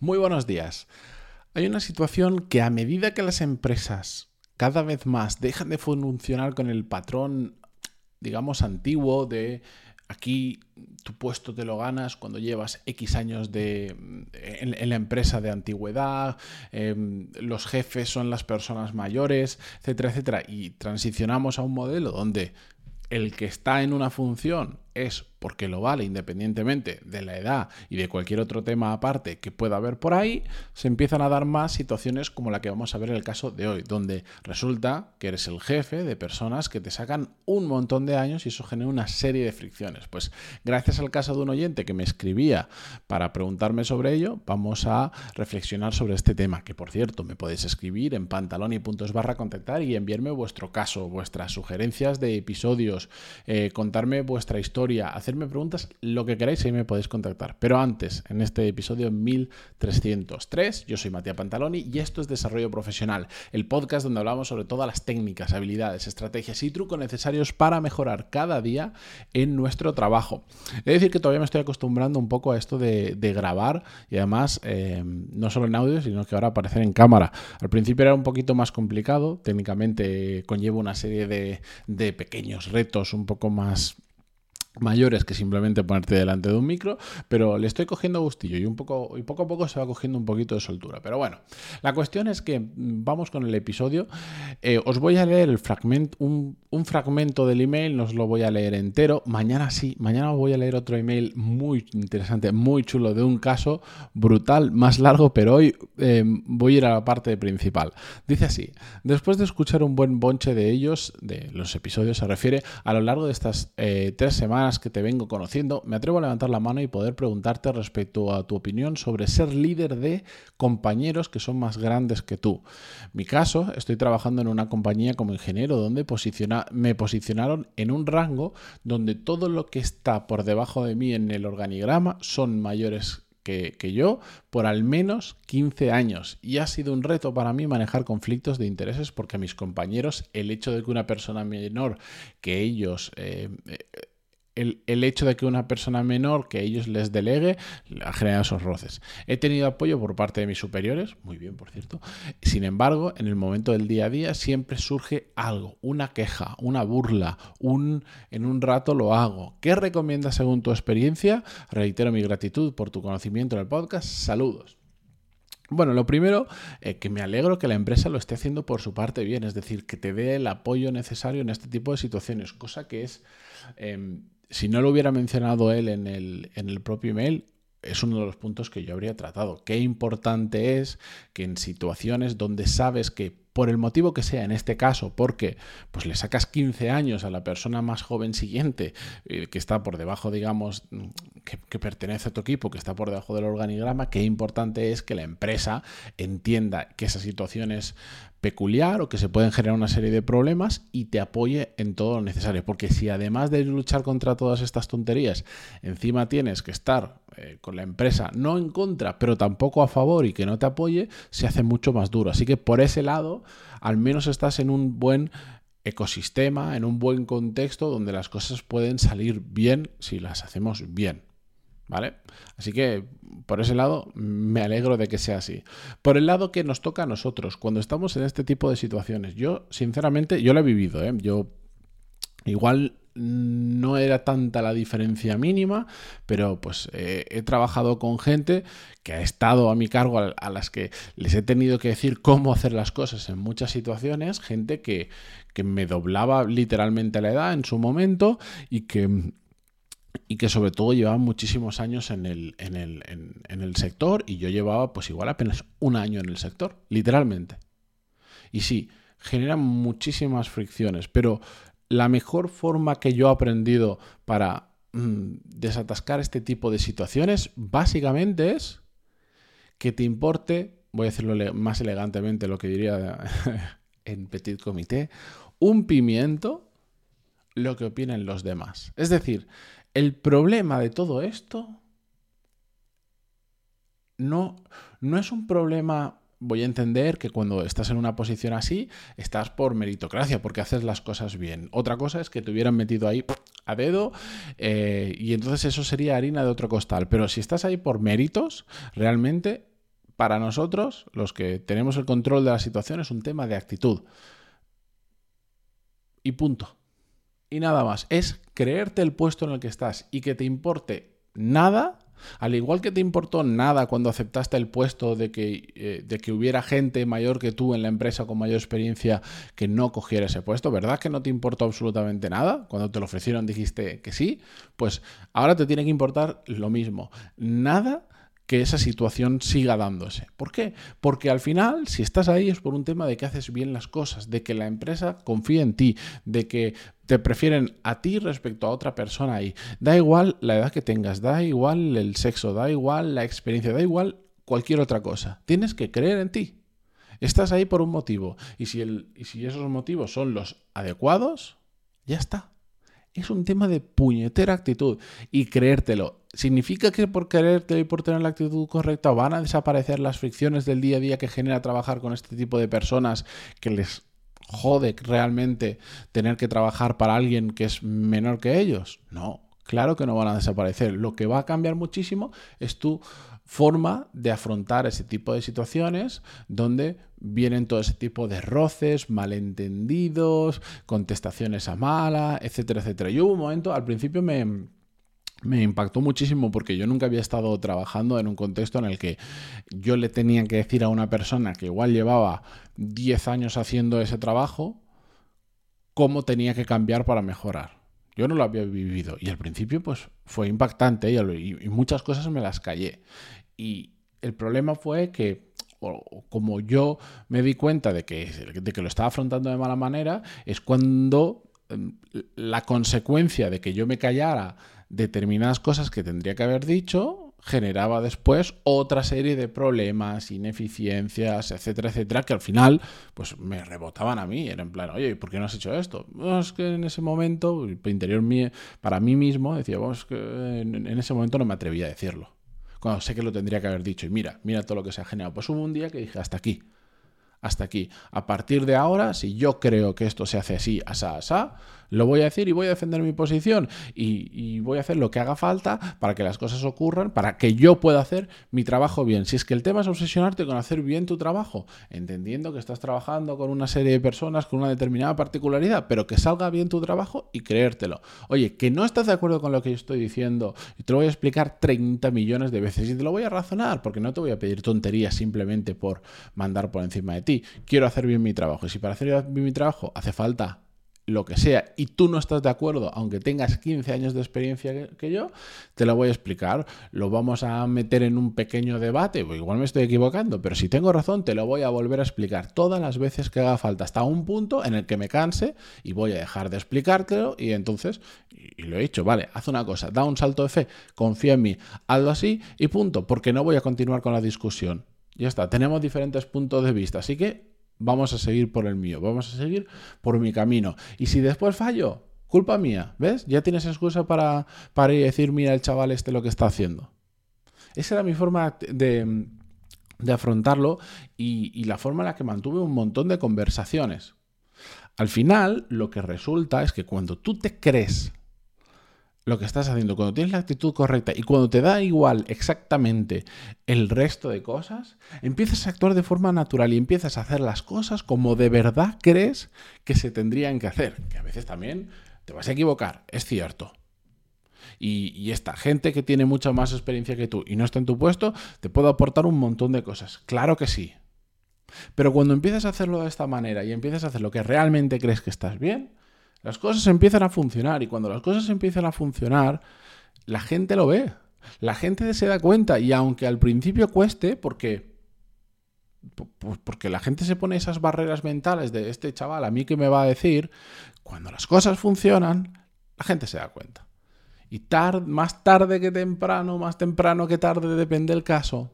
Muy buenos días. Hay una situación que a medida que las empresas cada vez más dejan de funcionar con el patrón, digamos, antiguo de aquí tu puesto te lo ganas cuando llevas X años de, en, la empresa de antigüedad, em, los jefes son las personas mayores, etcétera, etcétera, y transicionamos a un modelo donde el que está en una función es porque lo vale independientemente de la edad y de cualquier otro tema aparte que pueda haber por ahí, se empiezan a dar más situaciones como la que vamos a ver en el caso de hoy, donde resulta que eres el jefe de personas que te sacan un montón de años y eso genera una serie de fricciones. Pues gracias al caso de un oyente que me escribía para preguntarme sobre ello, vamos a reflexionar sobre este tema, que por cierto me podéis escribir en pantaloni.es barra contactar y enviarme vuestro caso, vuestras sugerencias de episodios, eh, contarme vuestra historia, hacer me preguntas, lo que queráis, ahí me podéis contactar. Pero antes, en este episodio 1303, yo soy Matías Pantaloni y esto es Desarrollo Profesional, el podcast donde hablamos sobre todas las técnicas, habilidades, estrategias y trucos necesarios para mejorar cada día en nuestro trabajo. He de decir que todavía me estoy acostumbrando un poco a esto de, grabar y además eh, no solo en audio, sino que ahora aparecer en cámara. Al principio era un poquito más complicado, técnicamente conlleva una serie de pequeños retos un poco más mayores que simplemente ponerte delante de un micro, pero le estoy cogiendo gustillo y un poco y poco a poco se va cogiendo un poquito de soltura. Pero bueno, la cuestión es que mm, vamos con el episodio. Eh, os voy a leer un, fragmento del email, no os lo voy a leer entero. Mañana sí, mañana os voy a leer otro email muy interesante, muy chulo de un caso brutal, más largo, pero hoy eh, voy a ir a la parte principal. Dice así: después de escuchar un buen bonche de ellos, de los episodios, se refiere a lo largo de estas eh, tres semanas que te vengo conociendo, me atrevo a levantar la mano y poder preguntarte respecto a tu opinión sobre ser líder de compañeros que son más grandes que tú. Mi caso, estoy trabajando en una compañía como ingeniero donde me posicionaron en un rango donde todo lo que está por debajo de mí en el organigrama son mayores que, yo por al menos 15 años. Y ha sido un reto para mí manejar conflictos de intereses porque mis compañeros el hecho de que una persona menor que ellos eh, eh, el, hecho de que una persona menor que ellos les delegue ha generado esos roces. He tenido apoyo por parte de mis superiores, muy bien por cierto. Sin embargo, en el momento del día a día siempre surge algo, una queja, una burla, un en un rato lo hago. ¿Qué recomiendas según tu experiencia? Reitero mi gratitud por tu conocimiento en el podcast. Saludos. Bueno, lo primero, eh, que me alegro que la empresa lo esté haciendo por su parte bien, es decir, que te dé el apoyo necesario en este tipo de situaciones, cosa que es em, si no lo hubiera mencionado él en el, en el propio email, es uno de los puntos que yo habría tratado. Qué importante es que en situaciones donde sabes que por el motivo que sea, en este caso, porque pues le sacas 15 años a la persona más joven siguiente, eh, que está por debajo, digamos, que, pertenece a tu equipo, que está por debajo del organigrama, qué importante es que la empresa entienda que esa situación es peculiar o que se pueden generar una serie de problemas y te apoye en todo lo necesario. Porque si además de luchar contra todas estas tonterías, encima tienes que estar eh, con la empresa no en contra, pero tampoco a favor y que no te apoye, se hace mucho más duro. Así que por ese lado, al menos estás en un buen ecosistema, en un buen contexto donde las cosas pueden salir bien si las hacemos bien. ¿Vale? Así que por ese lado me alegro de que sea así. Por el lado que nos toca a nosotros, cuando estamos en este tipo de situaciones, yo sinceramente, yo lo he vivido, ¿eh? yo igual no era tanta la diferencia mínima, pero pues eh, he trabajado con gente que ha estado a mi cargo, a, las que les he tenido que decir cómo hacer las cosas en muchas situaciones, gente que, que me doblaba literalmente la edad en su momento y que y que sobre todo llevaba muchísimos años en el, en, el, en, el, sector y yo llevaba pues igual apenas un año en el sector, literalmente. Y sí, generan muchísimas fricciones, pero la mejor forma que yo he aprendido para mm, desatascar este tipo de situaciones básicamente es que te importe, voy a decirlo más elegantemente lo que diría en petit comité, un pimiento lo que opinen los demás. Es decir, el problema de todo esto no, no es un problema voy a entender que cuando estás en una posición así, estás por meritocracia, porque haces las cosas bien. Otra cosa es que te hubieran metido ahí a dedo eh, y entonces eso sería harina de otro costal. Pero si estás ahí por méritos, realmente para nosotros, los que tenemos el control de la situación, es un tema de actitud. Y punto. Y nada más. Es creerte el puesto en el que estás y que te importe nada al igual que te importó nada cuando aceptaste el puesto de que, eh, de que hubiera gente mayor que tú en la empresa con mayor experiencia que no cogiera ese puesto, ¿verdad que no te importó absolutamente nada? Cuando te lo ofrecieron dijiste que sí, pues ahora te tiene que importar lo mismo. Nada que esa situación siga dándose. ¿Por qué? Porque al final, si estás ahí es por un tema de que haces bien las cosas, de que la empresa confía en ti, de que te prefieren a ti respecto a otra persona ahí. Da igual la edad que tengas, da igual el sexo, da igual la experiencia, da igual cualquier otra cosa. Tienes que creer en ti. Estás ahí por un motivo. Y si, el, y si esos motivos son los adecuados, ya está. Es un tema de puñetera actitud y creértelo. ¿Significa que por quererte y por tener la actitud correcta van a desaparecer las fricciones del día a día que genera trabajar con este tipo de personas que les jode realmente tener que trabajar para alguien que es menor que ellos? No, claro que no van a desaparecer. Lo que va a cambiar muchísimo es tu forma de afrontar ese tipo de situaciones donde vienen todo ese tipo de roces, malentendidos, contestaciones a mala, etcétera, etcétera. Yo hubo un momento, al principio me, me impactó muchísimo porque yo nunca había estado trabajando en un contexto en el que yo le tenía que decir a una persona que igual llevaba 10 años haciendo ese trabajo cómo tenía que cambiar para mejorar. Yo no lo había vivido y al principio pues fue impactante y, muchas cosas me las callé. Y el problema fue que como yo me di cuenta de que, de que lo estaba afrontando de mala manera, es cuando em, la consecuencia de que yo me callara determinadas cosas que tendría que haber dicho generaba después otra serie de problemas, ineficiencias, etcétera, etcétera, que al final pues me rebotaban a mí. Era en plan, oye, ¿por qué no has hecho esto? es que en ese momento, interior mío, para mí mismo, decía, que en, ese momento no me atrevía a decirlo. Cuando sé que lo tendría que haber dicho. Y mira, mira todo lo que se ha generado. Pues hubo un día que dije, hasta aquí hasta aquí. A partir de ahora, si yo creo que esto se hace así, asá, asá, lo voy a decir y voy a defender mi posición y, voy a hacer lo que haga falta para que las cosas ocurran, para que yo pueda hacer mi trabajo bien. Si es que el tema es obsesionarte con hacer bien tu trabajo, entendiendo que estás trabajando con una serie de personas con una determinada particularidad, pero que salga bien tu trabajo y creértelo. Oye, que no estás de acuerdo con lo que yo estoy diciendo y te lo voy a explicar 30 millones de veces y te lo voy a razonar porque no te voy a pedir tonterías simplemente por mandar por encima de ti quiero hacer bien mi trabajo. Y si para hacer bien mi trabajo hace falta lo que sea y tú no estás de acuerdo, aunque tengas 15 años de experiencia que, yo, te lo voy a explicar. Lo vamos a meter en un pequeño debate, pues igual me estoy equivocando, pero si tengo razón, te lo voy a volver a explicar todas las veces que haga falta, hasta un punto en el que me canse y voy a dejar de explicártelo y entonces, y, lo he dicho, vale, haz una cosa, da un salto de fe, confía en mí, hazlo así y punto, porque no voy a continuar con la discusión. Ya está, tenemos diferentes puntos de vista, así que vamos a seguir por el mío, vamos a seguir por mi camino. Y si después fallo, culpa mía, ¿ves? Ya tienes excusa para, para decir, mira el chaval este lo que está haciendo. Esa era mi forma de, afrontarlo y, y la forma en la que mantuve un montón de conversaciones. Al final, lo que resulta es que cuando tú te crees lo que estás haciendo, cuando tienes la actitud correcta y cuando te da igual exactamente el resto de cosas, empiezas a actuar de forma natural y empiezas a hacer las cosas como de verdad crees que se tendrían que hacer. Que a veces también te vas a equivocar, es cierto. Y, esta gente que tiene mucha más experiencia que tú y no está en tu puesto, te puede aportar un montón de cosas. Claro que sí. Pero cuando empiezas a hacerlo de esta manera y empiezas a hacer lo que realmente crees que estás bien, las cosas empiezan a funcionar y cuando las cosas empiezan a funcionar, la gente lo ve. La gente se da cuenta y aunque al principio cueste, porque porque la gente se pone esas barreras mentales de este chaval, a mí que me va a decir, cuando las cosas funcionan, la gente se da cuenta. Y más tarde que temprano, más temprano que tarde, depende del caso,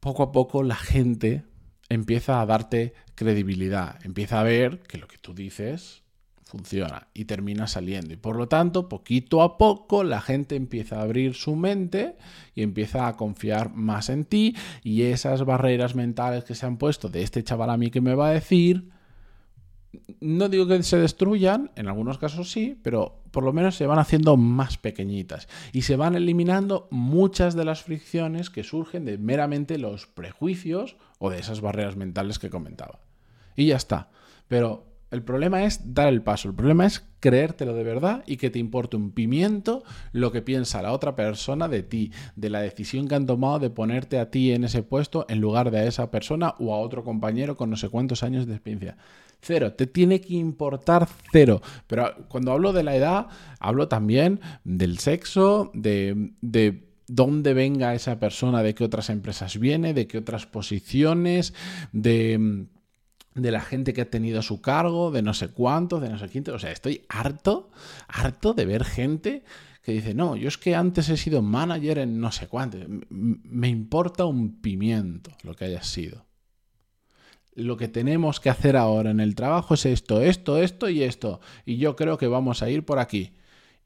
poco a poco la gente empieza a darte credibilidad, empieza a ver que lo que tú dices funciona y termina saliendo. Y por lo tanto, poquito a poco la gente empieza a abrir su mente y empieza a confiar más en ti y esas barreras mentales que se han puesto de este chaval a mí que me va a decir, no digo que se destruyan, en algunos casos sí, pero por lo menos se van haciendo más pequeñitas y se van eliminando muchas de las fricciones que surgen de meramente los prejuicios o de esas barreras mentales que comentaba. Y ya está. Pero el problema es dar el paso, el problema es creértelo de verdad y que te importe un pimiento lo que piensa la otra persona de ti, de la decisión que han tomado de ponerte a ti en ese puesto en lugar de a esa persona o a otro compañero con no sé cuántos años de experiencia. Cero, te tiene que importar cero. Pero cuando hablo de la edad, hablo también del sexo, de, de dónde venga esa persona, de qué otras empresas viene, de qué otras posiciones, de de la gente que ha tenido a su cargo, de no sé cuántos, de no sé quién. O sea, estoy harto, harto de ver gente que dice, no, yo es que antes he sido manager en no sé cuánto. Me importa un pimiento lo que hayas sido. Lo que tenemos que hacer ahora en el trabajo es esto, esto, esto y esto. Y yo creo que vamos a ir por aquí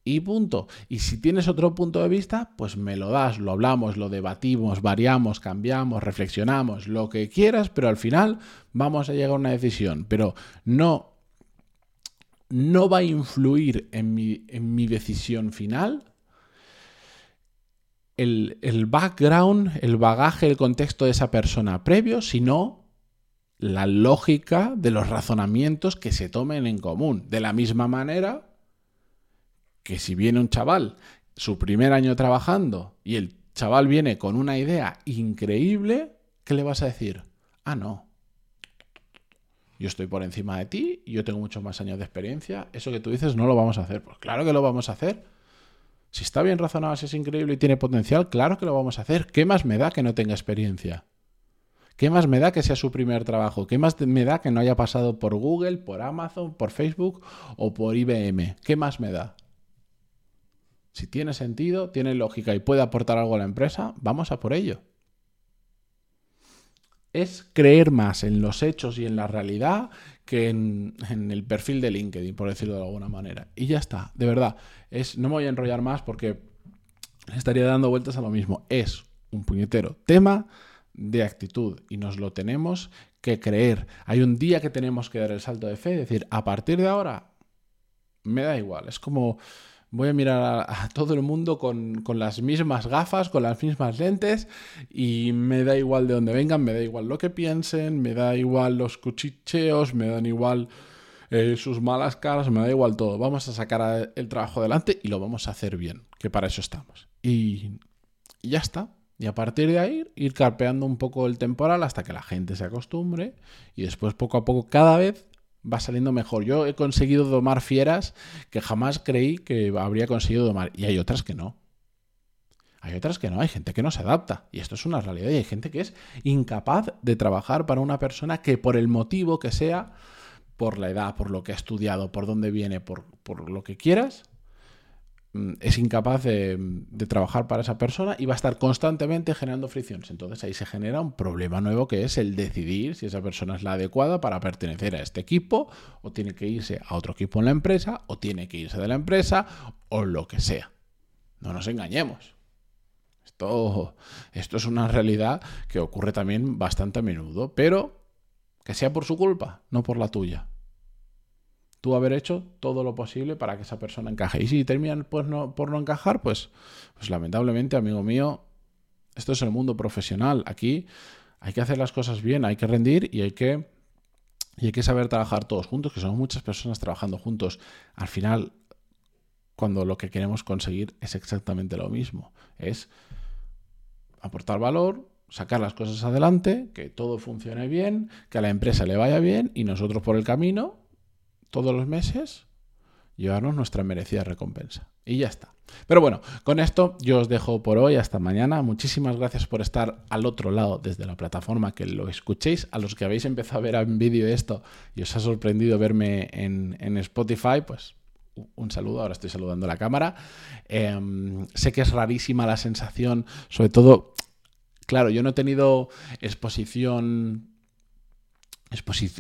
y punto. Y si tienes otro punto de vista, pues me lo das, lo hablamos, lo debatimos, variamos, cambiamos, reflexionamos, lo que quieras, pero al final vamos a llegar a una decisión. Pero no, no va a influir en mi, en mi decisión final. El, el background, el bagaje, el contexto de esa persona previo, sino la lógica de los razonamientos que se tomen en común. De la misma manera que si viene un chaval su primer año trabajando y el chaval viene con una idea increíble, ¿qué le vas a decir? Ah, no. Yo estoy por encima de ti, yo tengo muchos más años de experiencia, eso que tú dices no lo vamos a hacer. Pues claro que lo vamos a hacer. Si está bien razonado, si es increíble y tiene potencial, claro que lo vamos a hacer. ¿Qué más me da que no tenga experiencia? ¿Qué más me da que sea su primer trabajo? ¿Qué más me da que no haya pasado por Google, por Amazon, por Facebook o por IBM? ¿Qué más me da? Si tiene sentido, tiene lógica y puede aportar algo a la empresa, vamos a por ello. Es creer más en los hechos y en la realidad que en, el perfil de LinkedIn, por decirlo de alguna manera. Y ya está, de verdad. Es, no me voy a enrollar más porque estaría dando vueltas a lo mismo. Es un puñetero tema de actitud y nos lo tenemos que creer. Hay un día que tenemos que dar el salto de fe y decir, a partir de ahora, me da igual. Es como voy a mirar a, todo el mundo con, las mismas gafas, con las mismas lentes y me da igual de dónde vengan, me da igual lo que piensen, me da igual los cuchicheos, me dan igual eh, sus malas caras, me da igual todo. Vamos a sacar el trabajo adelante y lo vamos a hacer bien, que para eso estamos. Y ya está. Y a partir de ahí, ir carpeando un poco el temporal hasta que la gente se acostumbre y después poco a poco cada vez va saliendo mejor. Yo he conseguido domar fieras que jamás creí que habría conseguido domar. Y hay otras que no. Hay otras que no, hay gente que no se adapta. Y esto es una realidad. Y hay gente que es incapaz de trabajar para una persona que por el motivo que sea, por la edad, por lo que ha estudiado, por dónde viene, por, por lo que quieras, es incapaz de, trabajar para esa persona y va a estar constantemente generando fricciones. Entonces ahí se genera un problema nuevo que es el decidir si esa persona es la adecuada para pertenecer a este equipo o tiene que irse a otro equipo en la empresa o tiene que irse de la empresa o lo que sea. No nos engañemos. Esto, esto es una realidad que ocurre también bastante a menudo, pero que sea por su culpa, no por la tuya tú haber hecho todo lo posible para que esa persona encaje. Y si terminan pues, no, por no encajar, pues, pues lamentablemente, amigo mío, esto es el mundo profesional. Aquí hay que hacer las cosas bien, hay que rendir y hay que, y hay que saber trabajar todos juntos, que somos muchas personas trabajando juntos. Al final, cuando lo que queremos conseguir es exactamente lo mismo, es aportar valor, sacar las cosas adelante, que todo funcione bien, que a la empresa le vaya bien y nosotros por el camino todos los meses llevarnos nuestra merecida recompensa. Y ya está. Pero bueno, con esto yo os dejo por hoy. Hasta mañana. Muchísimas gracias por estar al otro lado desde la plataforma que lo escuchéis. A los que habéis empezado a ver en vídeo esto y os ha sorprendido verme en, Spotify, pues un saludo. Ahora estoy saludando a la cámara. Em, sé que es rarísima la sensación, sobre todo, claro, yo no he tenido exposición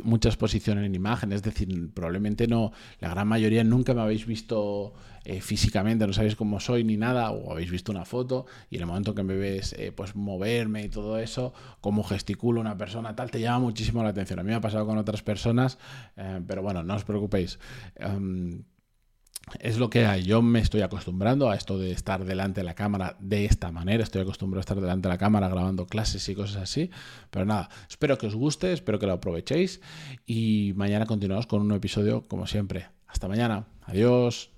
mucha exposición en imagen, es decir, probablemente no, la gran mayoría nunca me habéis visto eh, físicamente, no sabéis cómo soy ni nada, o habéis visto una foto y en el momento que me ves eh, pues moverme y todo eso, cómo gesticulo una persona, tal, te llama muchísimo la atención. A mí me ha pasado con otras personas, eh, pero bueno, no os preocupéis. Em, es lo que hay. Yo me estoy acostumbrando a esto de estar delante de la cámara de esta manera. Estoy acostumbrado a estar delante de la cámara grabando clases y cosas así. Pero nada, espero que os guste, espero que lo aprovechéis. Y mañana continuamos con un episodio como siempre. Hasta mañana. Adiós.